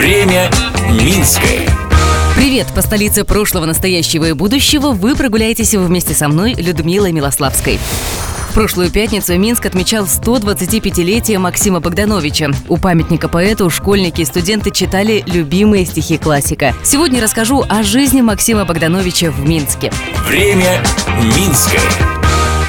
Время Минское. Привет! По столице прошлого, настоящего и будущего вы прогуляетесь вместе со мной, Людмилой Милославской. В прошлую пятницу Минск отмечал 125-летие Максима Богдановича. У памятника поэту школьники и студенты читали любимые стихи классика. Сегодня расскажу о жизни Максима Богдановича в Минске. Время Минское.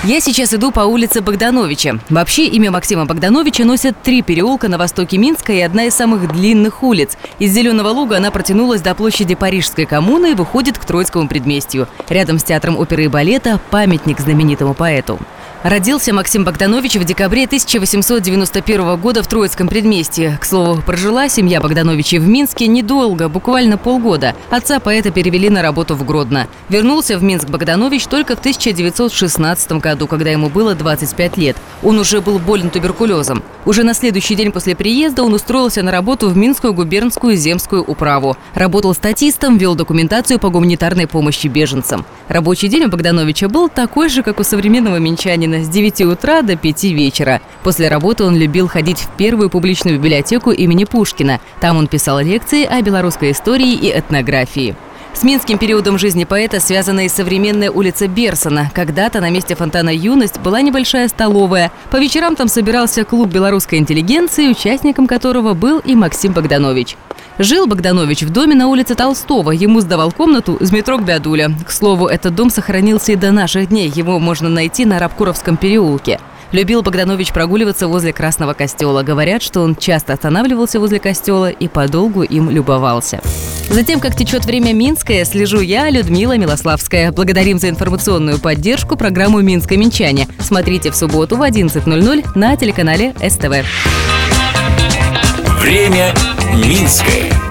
Я сейчас иду по улице Богдановича. Вообще имя Максима Богдановича носят три переулка на востоке Минска и одна из самых длинных улиц. Из Зеленого луга она протянулась до площади Парижской коммуны и выходит к Троицкому предместью. Рядом с театром оперы и балета памятник знаменитому поэту. Родился Максим Богданович в декабре 1891 года в Троицком предместье. К слову, прожила семья Богдановичей в Минске недолго, буквально полгода. Отца поэта перевели на работу в Гродно. Вернулся в Минск Богданович только в 1916 году, когда ему было 25 лет. Он уже был болен туберкулезом. Уже на следующий день после приезда он устроился на работу в Минскую губернскую земскую управу. Работал статистом, вел документацию по гуманитарной помощи беженцам. Рабочий день у Богдановича был такой же, как у современного минчанина с 9 утра до 5 вечера. После работы он любил ходить в первую публичную библиотеку имени Пушкина. Там он писал лекции о белорусской истории и этнографии. С минским периодом жизни поэта связана и современная улица Берсона. Когда-то на месте фонтана «Юность» была небольшая столовая. По вечерам там собирался клуб белорусской интеллигенции, участником которого был и Максим Богданович. Жил Богданович в доме на улице Толстого. Ему сдавал комнату Змитрок Бядуля. К слову, этот дом сохранился и до наших дней. Его можно найти на Рабкуровском переулке. Любил Богданович прогуливаться возле Красного костела. Говорят, что он часто останавливался возле костела и подолгу им любовался. Затем, как течет время Минское, слежу я, Людмила Милославская. Благодарим за информационную поддержку программу «Минское Минчане». Смотрите в субботу в 11.00 на телеканале СТВ. Время Минское.